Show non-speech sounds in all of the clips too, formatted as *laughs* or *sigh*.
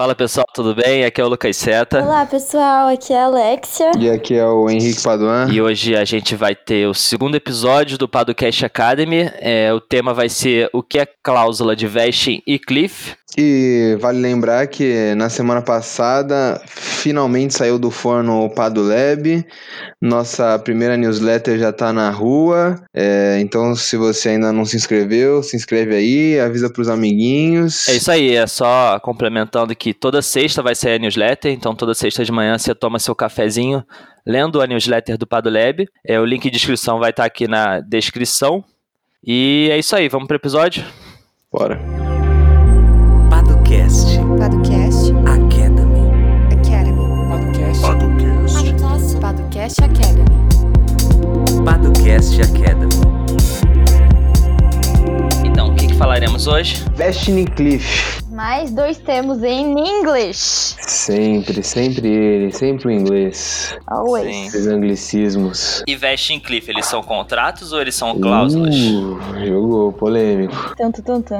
Fala pessoal, tudo bem? Aqui é o Lucas Seta. Olá pessoal, aqui é a Alexia. E aqui é o Henrique Paduan. E hoje a gente vai ter o segundo episódio do Padocast Academy. É, o tema vai ser o que é cláusula de vesting e cliff. E vale lembrar que na semana passada finalmente saiu do forno o Padulab. Nossa primeira newsletter já está na rua. É, então, se você ainda não se inscreveu, se inscreve aí, avisa para os amiguinhos. É isso aí, é só complementando que toda sexta vai sair a newsletter. Então, toda sexta de manhã você toma seu cafezinho lendo a newsletter do Padulab. É, o link de inscrição vai estar tá aqui na descrição. E é isso aí, vamos para o episódio? Bora. Falaremos hoje? Destiny Cliff. Mais dois termos em English. Sempre, sempre ele, sempre o inglês. Always. Sim. Esses anglicismos. E vesting cliff, eles são contratos ou eles são cláusulas? Uh, jogou, polêmico. Tanto, tanto.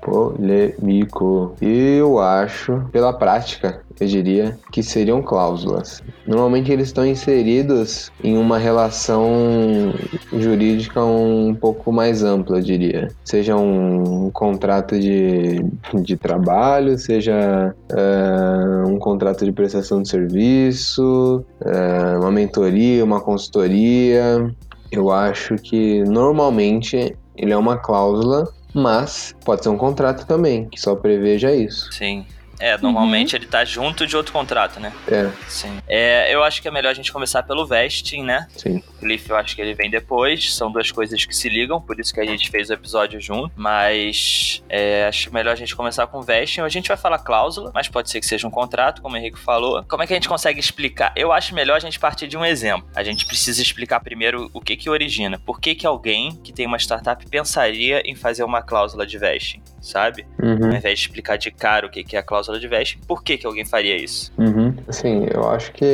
Polêmico. Eu acho, pela prática, eu diria que seriam cláusulas. Normalmente eles estão inseridos em uma relação jurídica um pouco mais ampla, eu diria. Seja um contrato de, de trabalho, seja eh, um contrato de prestação de serviço, eh, uma mentoria, uma consultoria. Eu acho que normalmente ele é uma cláusula, mas pode ser um contrato também, que só preveja isso. Sim. É, normalmente ele tá junto de outro contrato, né? É, Sim. É, eu acho que é melhor a gente começar pelo vesting, né? sim. Cliff eu acho que ele vem depois, são duas coisas que se ligam, por isso que a gente fez o episódio junto. Mas é, acho melhor a gente começar com vesting. A gente vai falar cláusula, mas pode ser que seja um contrato, como o Henrique falou. Como é que a gente consegue explicar? Eu acho melhor a gente partir de um exemplo. A gente precisa explicar primeiro o que que origina. Por que que alguém que tem uma startup pensaria em fazer uma cláusula de vesting, sabe? Uhum. Ao invés de explicar de cara o que é a cláusula de vesting, por que que alguém faria isso? Uhum. Assim, eu acho que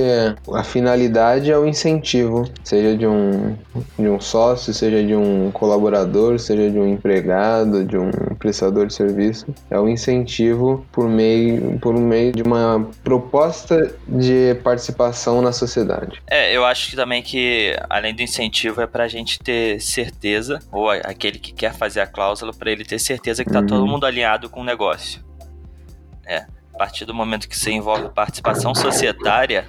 a finalidade é o incentivo, seja de um, de um sócio, seja de um colaborador, seja de um empregado, de um prestador de serviço, é o incentivo por meio, por meio de uma proposta de participação na sociedade. É, eu acho que também que, além do incentivo, é pra gente ter certeza, ou a- aquele que quer fazer a cláusula, pra ele ter certeza que tá Uhum. todo mundo alinhado com o negócio. É, a partir do momento que você envolve participação societária,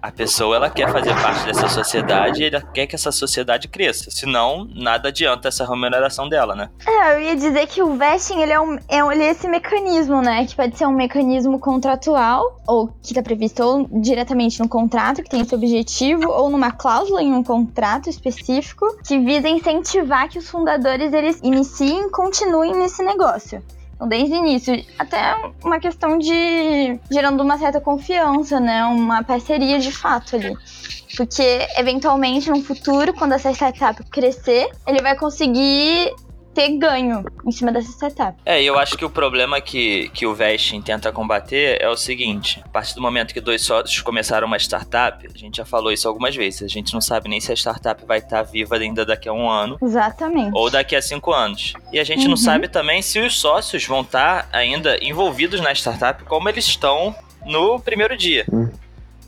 a pessoa ela quer fazer parte dessa sociedade e ela quer que essa sociedade cresça. Senão, nada adianta essa remuneração dela, né? É, eu ia dizer que o vesting, ele é, um, é, um- ele é esse mecanismo, né? Que pode ser um mecanismo contratual, ou que tá previsto ou diretamente no contrato, que tem esse objetivo, ou numa cláusula em um contrato específico, que visa incentivar que os fundadores, eles iniciem e continuem nesse negócio. Então, desde o início, até uma questão de gerando uma certa confiança, né? Uma parceria de fato ali. Porque, eventualmente, no futuro, quando essa startup crescer, ele vai conseguir ter ganho em cima dessa startup. É, e eu acho que o problema que, que o Vesting tenta combater é o seguinte: a partir do momento que dois sócios começaram uma startup, a gente já falou isso algumas vezes, a gente não sabe nem se a startup vai estar viva ainda daqui a um ano Exatamente. ou daqui a cinco anos. E a gente Uhum. não sabe também se os sócios vão estar ainda envolvidos na startup como eles estão no primeiro dia. Hum.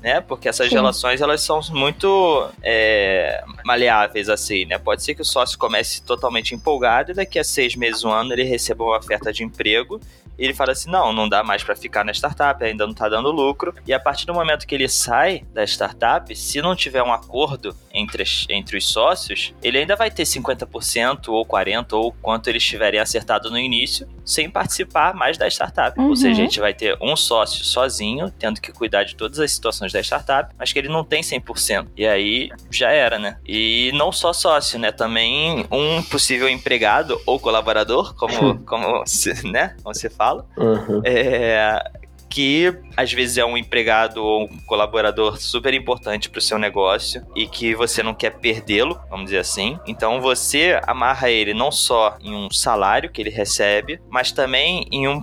Né? Porque essas Sim. relações elas são muito é, maleáveis assim, né? Pode ser que o sócio comece totalmente empolgado e daqui a seis meses, um ano, ele receba uma oferta de emprego ele fala assim: não, não dá mais para ficar na startup, ainda não tá dando lucro. E a partir do momento que ele sai da startup, se não tiver um acordo entre, entre os sócios, ele ainda vai ter 50% ou 40% ou quanto eles tiverem acertado no início, sem participar mais da startup. Uhum. Ou seja, a gente vai ter um sócio sozinho, tendo que cuidar de todas as situações da startup, mas que ele não tem 100%. E aí já era, né? E não só sócio, né? Também um possível empregado ou colaborador, como, *laughs* como, né? como se fala. Uhum. É, que às vezes é um empregado ou um colaborador super importante para o seu negócio e que você não quer perdê-lo, vamos dizer assim. Então você amarra ele não só em um salário que ele recebe, mas também em um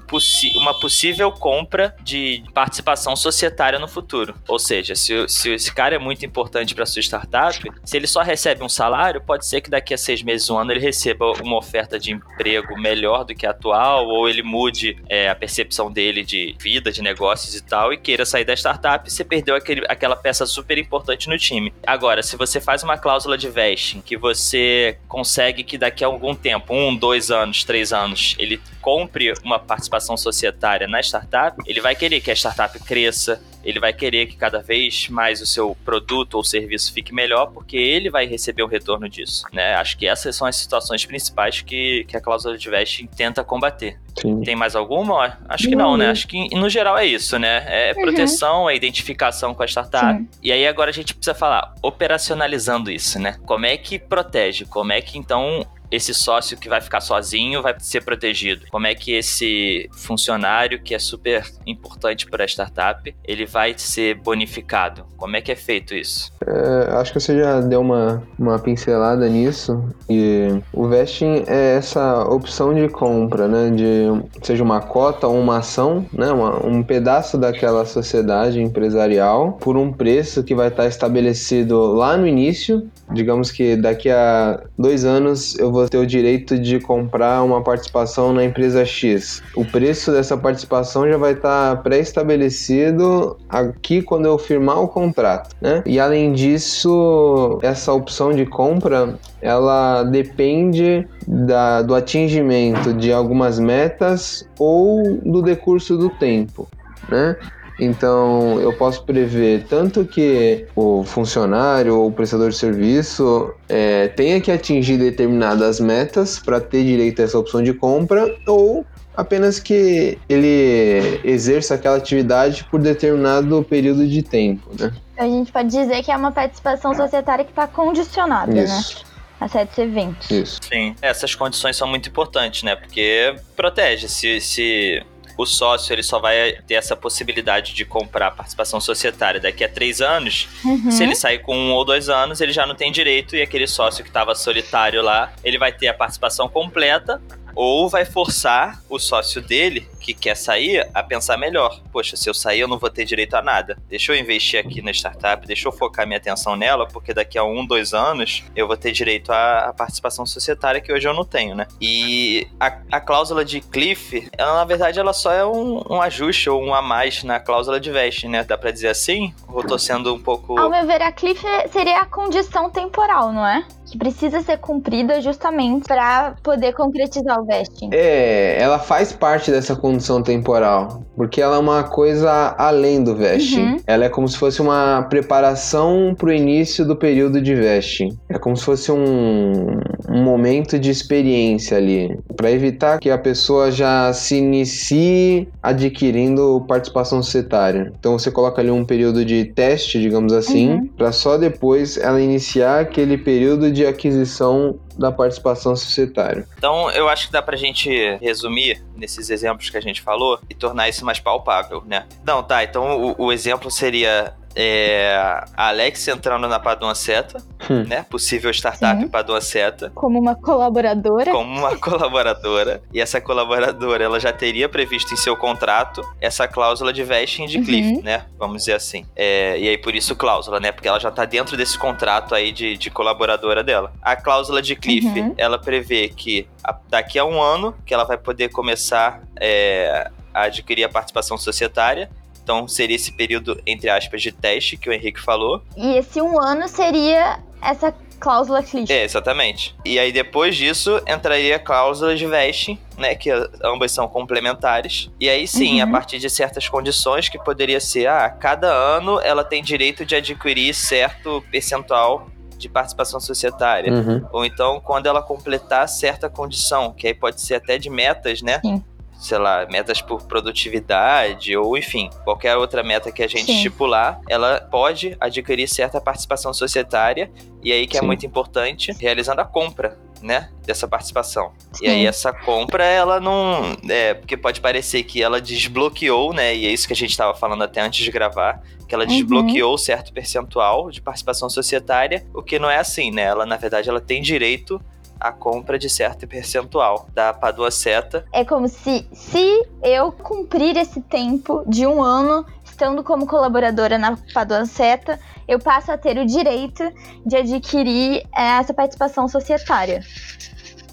uma possível compra de participação societária no futuro. Ou seja, se, se esse cara é muito importante para sua startup, se ele só recebe um salário, pode ser que daqui a seis meses, um ano, ele receba uma oferta de emprego melhor do que a atual, ou ele mude é, a percepção dele de vida, de negócios e tal e queira sair da startup, você perdeu aquele, aquela peça super importante no time. Agora, se você faz uma cláusula de vesting que você consegue que daqui a algum tempo, um, dois anos, três anos, ele compre uma participação societária na startup, ele vai querer que a startup cresça, ele vai querer que cada vez mais o seu produto ou serviço fique melhor, porque ele vai receber o retorno disso, né? Acho que essas são as situações principais que, que a cláusula de vesting tenta combater. Sim. Tem mais alguma? Acho que não, né? Acho que no geral é isso, né? É Uhum. proteção, é identificação com a startup. Sim. E aí agora a gente precisa falar, operacionalizando isso, né? Como é que protege? Como é que então esse sócio que vai ficar sozinho vai ser protegido? Como é que esse funcionário que é super importante para a startup, ele vai ser bonificado? Como é que é feito isso? É, acho que você já deu uma, uma pincelada nisso. E o vesting é essa opção de compra, né? De seja uma cota ou uma ação, né? Uma- um pedaço daquela sociedade empresarial por um preço que vai estar estabelecido lá no início. Digamos que daqui a dois anos eu vou ter o direito de comprar uma participação na empresa X. O preço dessa participação já vai estar pré-estabelecido aqui quando eu firmar o contrato, né? E além disso, essa opção de compra ela depende da- do atingimento de algumas metas ou do decurso do tempo, né? Então, eu posso prever tanto que o funcionário ou o prestador de serviço é, tenha que atingir determinadas metas para ter direito a essa opção de compra, ou apenas que ele exerça aquela atividade por determinado período de tempo, né? A gente pode dizer que é uma participação societária que está condicionada, né? Isso, A certos eventos. isso. Sim, essas condições são muito importantes, né? Porque protege. Se, se o sócio ele só vai ter essa possibilidade de comprar participação societária daqui a três anos, Uhum. se ele sair com um ou dois anos, ele já não tem direito e aquele sócio que estava solitário lá, ele vai ter a participação completa ou vai forçar o sócio dele, que quer sair, a pensar melhor. Poxa, se eu sair, eu não vou ter direito a nada. Deixa eu investir aqui na startup, deixa eu focar minha atenção nela, porque daqui a um, dois anos eu vou ter direito à, participação societária que hoje eu não tenho, né? E a, a cláusula de Cliff, ela na verdade ela só é um, um ajuste ou um a mais na cláusula de vesting, né? Dá pra dizer assim? Ou eu tô sendo um pouco. Ao meu ver, a cliff seria a condição temporal, não é? Que precisa ser cumprida justamente para poder concretizar o vesting. É, ela faz parte dessa condição temporal, porque ela é uma coisa além do vesting. Uhum. Ela é como se fosse uma preparação para o início do período de vesting. É como se fosse um, um momento de experiência ali, para evitar que a pessoa já se inicie adquirindo participação societária. Então você coloca ali um período de teste, digamos assim, Uhum. para só depois ela iniciar aquele período de aquisição da participação societária. Então, eu acho que dá pra gente resumir nesses exemplos que a gente falou e tornar isso mais palpável, né? Não, tá, então o, o exemplo seria é, a Alex entrando na Padua Seta, Hum. né? Possível startup Sim. Padua Seta, Como uma colaboradora. como uma *laughs* colaboradora. E essa colaboradora, ela já teria previsto em seu contrato essa cláusula de vesting de cliff, Uhum. né? Vamos dizer assim. É, e aí, por isso cláusula, né? Porque ela já tá dentro desse contrato aí de, de colaboradora dela. A cláusula de cliff, Uhum. ela prevê que a- daqui a um ano que ela vai poder começar é, a adquirir a participação societária. Então, seria esse período, entre aspas, de teste que o Henrique falou. E esse um ano seria essa cláusula cliff. É, exatamente. E aí depois disso entraria a cláusula de vesting, né, que ambas são complementares. E aí sim, Uhum. a partir de certas condições que poderia ser, ah, cada ano ela tem direito de adquirir certo percentual de participação societária. Uhum. Ou então quando ela completar certa condição, que aí pode ser até de metas, né? Sim. Sei lá, metas por produtividade, ou enfim, qualquer outra meta que a gente Sim. estipular, ela pode adquirir certa participação societária, e aí que é Sim. muito importante, realizando a compra, né, dessa participação. E Sim. aí essa compra, ela não. É, porque pode parecer que ela desbloqueou, né? E é isso que a gente estava falando até antes de gravar. Que ela Uhum. desbloqueou certo percentual de participação societária, o que não é assim, né? Ela, na verdade, ela tem direito à compra de certo percentual da Padua Seta. É como se, se eu cumprir esse tempo de um ano estando como colaboradora na Padua Seta, eu passo a ter o direito de adquirir eh, essa participação societária.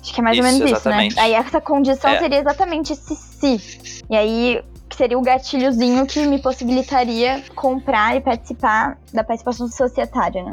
Acho que é mais ou Isso, menos exatamente. isso, né? Aí essa condição É. seria exatamente esse se. E aí que seria o gatilhozinho que me possibilitaria comprar e participar da participação societária, né?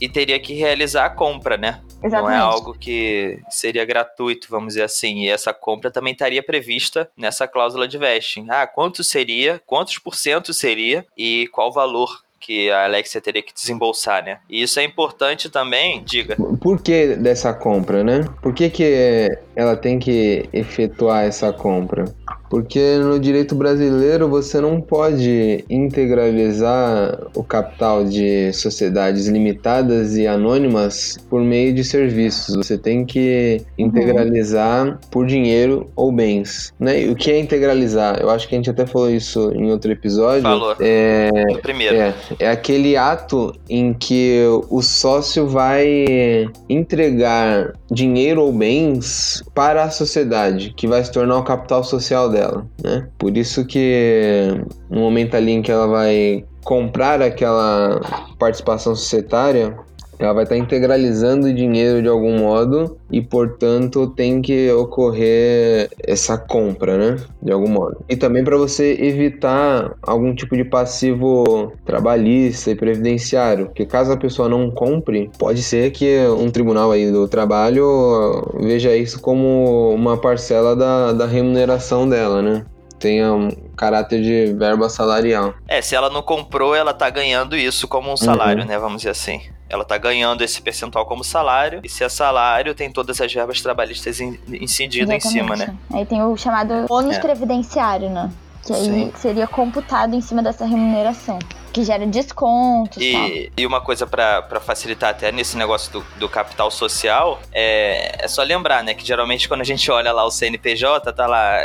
E teria que realizar a compra, né? Exatamente. Não é algo que seria gratuito, vamos dizer assim. E essa compra também estaria prevista nessa cláusula de vesting. Ah, quanto seria, quantos por cento seria e qual valor que a Alexia teria que desembolsar, né? E isso é importante também, diga. Por que dessa compra, né? Por que, que ela tem que efetuar essa compra? Porque no direito brasileiro você não pode integralizar o capital de sociedades limitadas e anônimas por meio de serviços. Você tem que integralizar por dinheiro ou bens. Né? E o que é integralizar? Eu acho que a gente até falou isso em outro episódio. Falou. É, No primeiro. é, é aquele ato em que o sócio vai entregar dinheiro ou bens para a sociedade, que vai se tornar o capital social dela, né? Por isso que no momento ali em que ela vai comprar aquela participação societária, ela vai estar integralizando o dinheiro de algum modo e, portanto, tem que ocorrer essa compra, né? De algum modo. E também para você evitar algum tipo de passivo trabalhista e previdenciário, porque caso a pessoa não compre, pode ser que um tribunal aí do trabalho veja isso como uma parcela da, da remuneração dela, né? Tenha um caráter de verba salarial. É, se ela não comprou, ela tá ganhando isso como um salário, né? Vamos dizer assim. Ela tá ganhando esse percentual como salário, e se é salário, tem todas as verbas trabalhistas in- incididas em cima, né? Aí tem o chamado ônus É. previdenciário, né? Que aí Sim. seria computado em cima dessa remuneração. Que gera descontos e tal. E, uma coisa pra pra facilitar até nesse negócio do, do capital social, é, é só lembrar, né? Que geralmente quando a gente olha lá o CNPJ, tá lá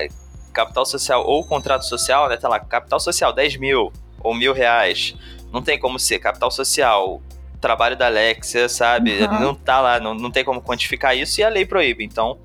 capital social ou contrato social, né? Tá lá capital social 10 mil ou mil reais. Não tem como ser capital social, trabalho da Alexia, sabe? Uhum. Não tá lá, não, não tem como quantificar isso e a lei proíbe. Então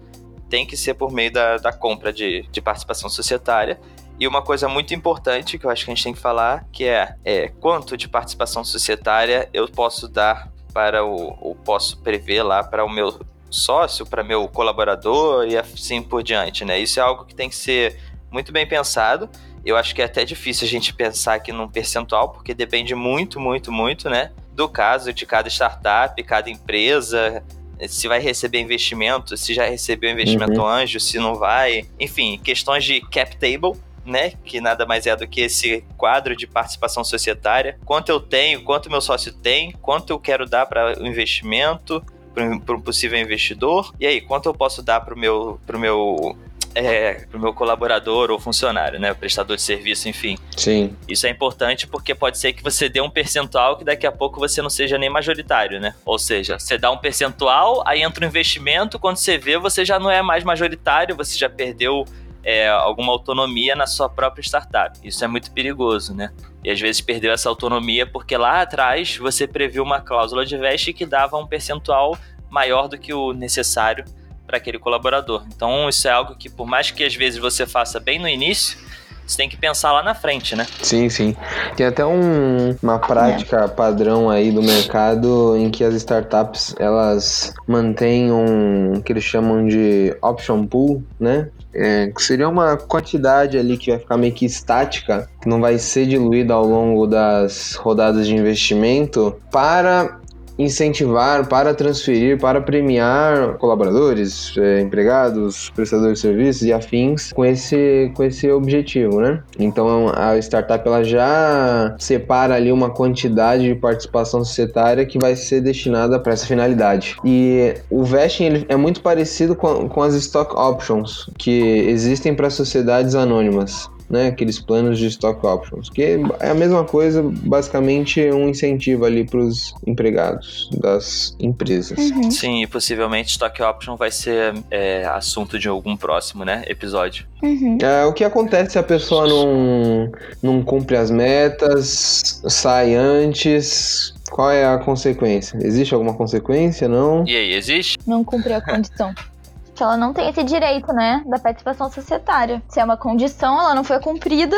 tem que ser por meio da, da compra de, de participação societária. E uma coisa muito importante que eu acho que a gente tem que falar, que é, é quanto de participação societária eu posso dar para o, ou posso prever lá para o meu sócio, para meu colaborador e assim por diante, né? Isso é algo que tem que ser muito bem pensado. Eu acho que é até difícil a gente pensar aqui num percentual, porque depende muito, muito, muito, né? Do caso de cada startup, cada empresa, se vai receber investimento, se já recebeu investimento anjo, se não vai. Enfim, questões de cap table, né? Que nada mais é do que esse quadro de participação societária. Quanto eu tenho, quanto meu sócio tem, quanto eu quero dar para o investimento, para um possível investidor. E aí, quanto eu posso dar para o meu, pro meu, é, pro meu colaborador ou funcionário, né? Prestador de serviço, enfim. Sim. Isso é importante porque pode ser que você dê um percentual que daqui a pouco você não seja nem majoritário, né? Ou seja, você dá um percentual, aí entra um investimento, quando você vê, você já não é mais majoritário, você já perdeu é, alguma autonomia na sua própria startup. Isso é muito perigoso, né? E às vezes perdeu essa autonomia porque lá atrás você previu uma cláusula de veste que dava um percentual maior do que o necessário para aquele colaborador. Então isso é algo que por mais que às vezes você faça bem no início, você tem que pensar lá na frente, né? Sim, sim. Tem até um- uma prática padrão aí do mercado em que as startups elas mantêm um que eles chamam de option pool, né? É, que seria uma quantidade ali que vai ficar meio que estática, que não vai ser diluída ao longo das rodadas de investimento, para incentivar, para transferir, para premiar colaboradores, é, empregados, prestadores de serviços e afins com esse, com esse objetivo, né? Então a startup ela já separa ali uma quantidade de participação societária que vai ser destinada para essa finalidade. E o vesting ele é muito parecido com, com as stock options que existem para sociedades anônimas né, aqueles planos de stock options, que é a mesma coisa, basicamente um incentivo ali para os empregados das empresas. Uhum. Sim, e possivelmente stock option vai ser é, assunto de algum próximo, né, episódio. Uhum. É, o que acontece se a pessoa não, não cumpre as metas, sai antes? Qual é a consequência? Existe alguma consequência? Não? E aí, existe? Não cumpriu a condição. *laughs* Que ela não tem esse direito, né? Da participação societária. Se é uma condição, ela não foi cumprida,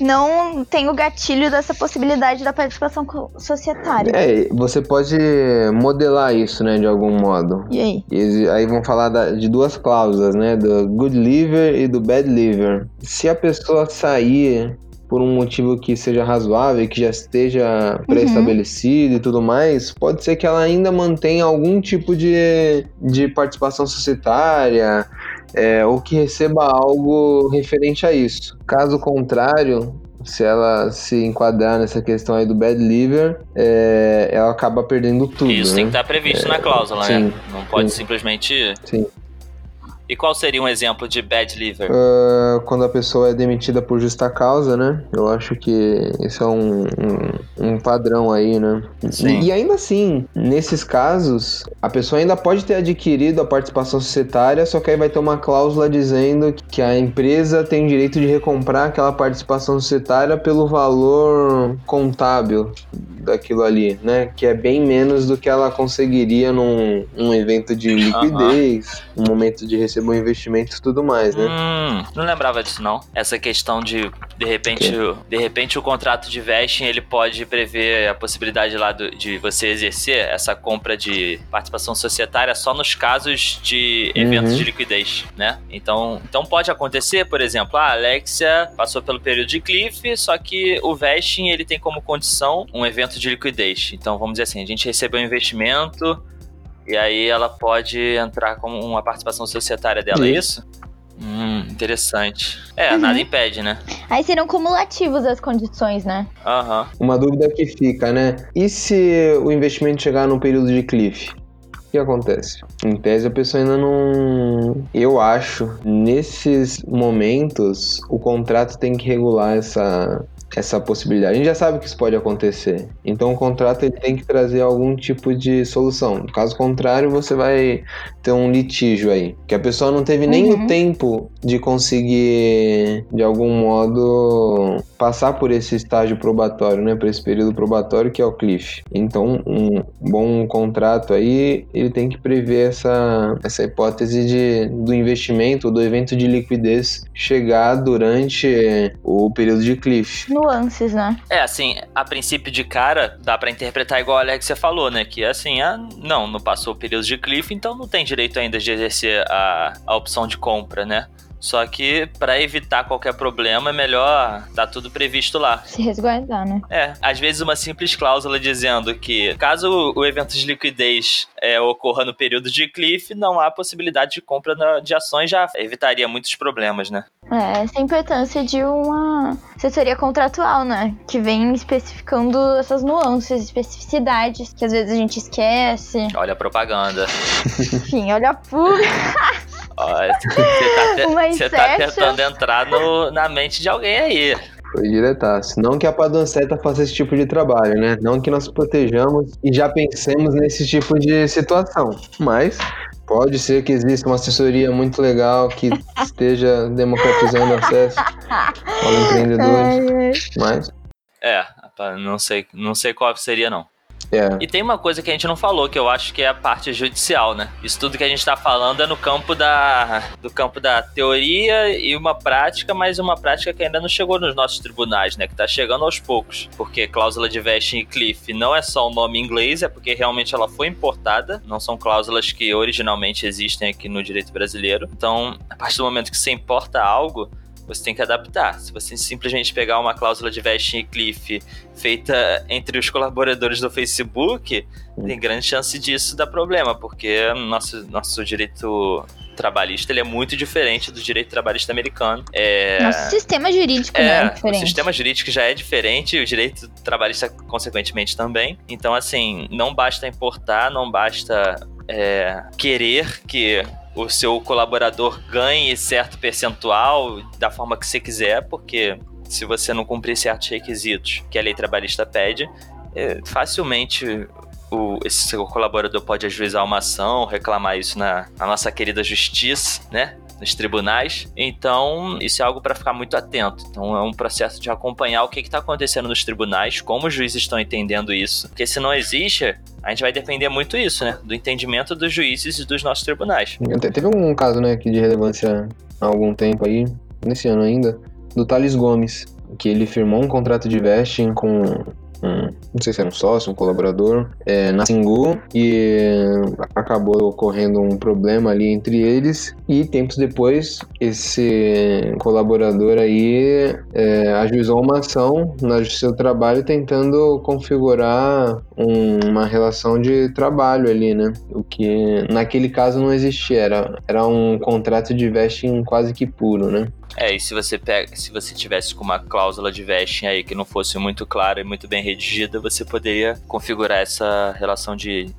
não tem o gatilho dessa possibilidade da participação societária. É, você pode modelar isso, né, de algum modo. E aí? E aí vão falar da- de duas cláusulas, né? Do good liver e do bad liver. Se a pessoa sair por um motivo que seja razoável, que já esteja pré-estabelecido e tudo mais, pode ser que ela ainda mantenha algum tipo de, de participação societária é, ou que receba algo referente a isso. Caso contrário, se ela se enquadrar nessa questão aí do bad liver, é, ela acaba perdendo tudo. Isso né? tem que estar previsto na cláusula, sim, né? Não pode sim. simplesmente. Sim. E qual seria um exemplo de bad liver? Ah, quando a pessoa é demitida por justa causa, né? Eu acho que esse é um, um, um padrão aí, né? Sim. E, e ainda assim, nesses casos, a pessoa ainda pode ter adquirido a participação societária, só que aí vai ter uma cláusula dizendo que a empresa tem direito de recomprar aquela participação societária pelo valor contábil daquilo ali, né? Que é bem menos do que ela conseguiria num, num evento de liquidez, um momento de receber um investimento e tudo mais, né? Hum, não lembrava disso não. Essa questão de de repente, de repente o contrato de vesting ele pode prever a possibilidade lá do- de você exercer essa compra de participação societária só nos casos de eventos Uhum. de liquidez, né? Então, então pode acontecer, por exemplo, a Alexia passou pelo período de cliff, só que o vesting ele tem como condição um evento de liquidez. Então, vamos dizer assim, a gente recebeu um investimento e aí ela pode entrar como uma participação societária dela, é isso? Hum, interessante. É, Uhum. nada impede, né? Aí seriam cumulativos as condições, né? Aham. Uma dúvida que fica, né? E se o investimento chegar num período de cliff? O que acontece? Em tese, a pessoa ainda não. Eu acho, nesses momentos, o contrato tem que regular essa, essa possibilidade. A gente já sabe que isso pode acontecer. Então, o contrato ele tem que trazer algum tipo de solução. Caso contrário, você vai ter um litígio aí. Que a pessoa não teve nem Uhum. o tempo de conseguir, de algum modo, passar por esse estágio probatório, né? Por esse período probatório que é o cliff. Então, um bom contrato aí, ele tem que prever essa, essa hipótese de, do investimento, do evento de liquidez chegar durante o período de cliff. Nuances, né? É, assim, a princípio de cara, dá pra interpretar igual a Alexia falou, né? Que assim, ah, não, não passou o período de cliff, então não tem direito ainda de exercer a, a opção de compra, né? Só que pra evitar qualquer problema é melhor dar tudo previsto lá. Se resguardar, né? É, às vezes uma simples cláusula dizendo que caso o evento de liquidez é, ocorra no período de cliff, não há possibilidade de compra na- de ações, já evitaria muitos problemas, né? É, essa é a importância de uma assessoria contratual, né? Que vem especificando essas nuances, especificidades, que às vezes a gente esquece. Olha a propaganda. Enfim, olha a pública. *laughs* Você tá, te- *laughs* tá tentando entrar no- na mente de alguém aí. Foi diretaço. Não que a Padonceta faça esse tipo de trabalho, né? Não que nós protejamos e já pensemos nesse tipo de situação. Mas pode ser que exista uma assessoria muito legal que *laughs* esteja democratizando o acesso aos *laughs* empreendedores. Mas, É, não sei, não sei qual seria, não. É. E tem uma coisa que a gente não falou, que eu acho que é a parte judicial, né? Isso tudo que a gente tá falando é no campo da, do campo da teoria e uma prática, mas uma prática que ainda não chegou nos nossos tribunais, né? Que tá chegando aos poucos. Porque cláusula de vesting e cliff não é só um nome inglês, é porque realmente ela foi importada. Não são cláusulas que originalmente existem aqui no direito brasileiro. Então, a partir do momento que você importa algo, você tem que adaptar. Se você simplesmente pegar uma cláusula de vesting e cliff feita entre os colaboradores do Facebook, tem grande chance disso dar problema, porque nosso, nosso direito trabalhista ele é muito diferente do direito trabalhista americano. É, Nosso sistema jurídico, né? é, É o diferente. sistema jurídico já é diferente, o direito trabalhista, consequentemente, também. Então, assim, não basta importar, não basta é, querer que o seu colaborador ganhe certo percentual da forma que você quiser, porque se você não cumprir certos requisitos que a lei trabalhista pede, é, facilmente o, esse seu colaborador pode ajuizar uma ação, reclamar isso na, na nossa querida justiça, né? Nos tribunais. Então, isso é algo para ficar muito atento. Então, é um processo de acompanhar o que está acontecendo nos tribunais, como os juízes estão entendendo isso. Porque se não existe, a gente vai depender muito isso, né? Do entendimento dos juízes e dos nossos tribunais. Te- Teve um caso, né, aqui de relevância há algum tempo aí, nesse ano ainda, do Thales Gomes. que ele firmou um contrato de vesting com um, não sei se era um sócio, um colaborador, é, na Singu e acabou ocorrendo um problema ali entre eles e tempos depois esse colaborador aí é, ajuizou uma ação na Justiça do Trabalho tentando configurar um, uma relação de trabalho ali, né? O que naquele caso não existia, era, era um contrato de vesting quase que puro, né? É, e se você pega, se você tivesse com uma cláusula de vesting aí que não fosse muito clara e muito bem redigida, você poderia configurar essa relação de,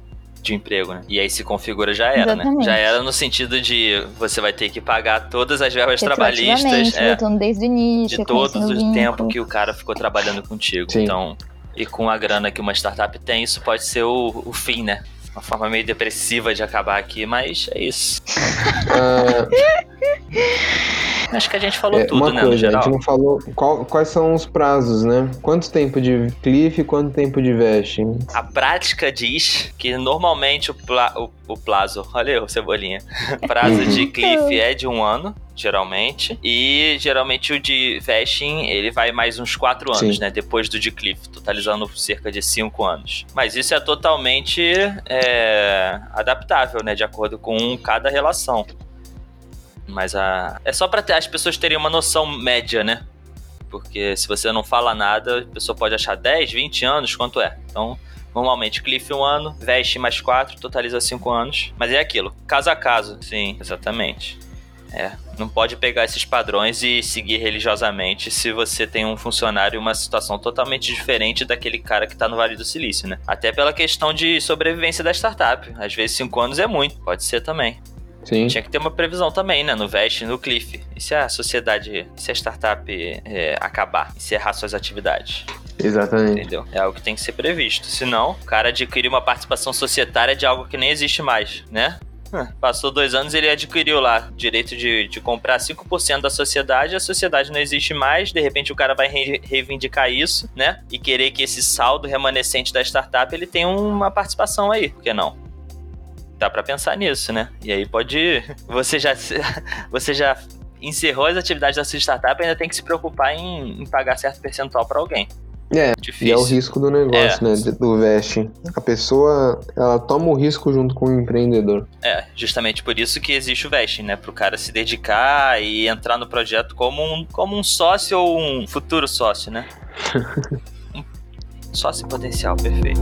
de emprego, né? E aí se configura já era, né? Exatamente. Já era no sentido de você vai ter que pagar todas as verbas trabalhistas é, desde o início, de todos os vínculo. tempo que o cara ficou trabalhando contigo. Sim. Então, e com a grana que uma startup tem, isso pode ser o, o fim, né? Uma forma meio depressiva de acabar aqui, mas é isso. *laughs* Ah, Acho que a gente falou é, tudo, uma né, no coisa, a gente não falou qual- quais são os prazos, né? Quanto tempo de cliff e quanto tempo de vesting? A prática diz que normalmente o, pla o, o plazo, olha eu, cebolinha, o *laughs* prazo Uhum. de cliff é de um ano, geralmente, e geralmente o de vesting, ele vai mais uns quatro anos, Sim. né, depois do de cliff, totalizando cerca de cinco anos. Mas isso é totalmente é, adaptável, né, de acordo com cada relação. Mas a... é só para as pessoas terem uma noção média, né? Porque se você não fala nada, a pessoa pode achar 10, 20 anos, quanto é. Então, normalmente, Cliff um ano, veste mais 4, totaliza 5 anos. Mas é aquilo, caso a caso. Sim, exatamente. É, não pode pegar esses padrões e seguir religiosamente se você tem um funcionário em uma situação totalmente diferente daquele cara que tá no Vale do Silício, né? Até pela questão de sobrevivência da startup. Às vezes 5 anos é muito, pode ser também. Sim. Tinha que ter uma previsão também, né? No Vest no Cliff. E se a sociedade, se a startup é, acabar, encerrar suas atividades? Exatamente. Entendeu? É algo que tem que ser previsto. Senão, o cara adquire uma participação societária de algo que nem existe mais, né? Hum, Passou dois anos ele adquiriu lá direito de, de comprar 5% da sociedade, a sociedade não existe mais, de repente o cara vai re- reivindicar isso, né? E querer que esse saldo remanescente da startup ele tenha uma participação aí, por que não? Dá pra pensar nisso, né? E aí pode. *laughs* Você já, *laughs* você já encerrou as atividades da sua startup e ainda tem que se preocupar em, em pagar certo percentual pra alguém. É, Difícil. E é o risco do negócio, É. né? Do vesting. A pessoa, ela toma o risco junto com o empreendedor. É, justamente por isso que existe o vesting, né? Pro cara se dedicar e entrar no projeto como um, como um sócio ou um futuro sócio, né? *laughs* Um sócio potencial, perfeito.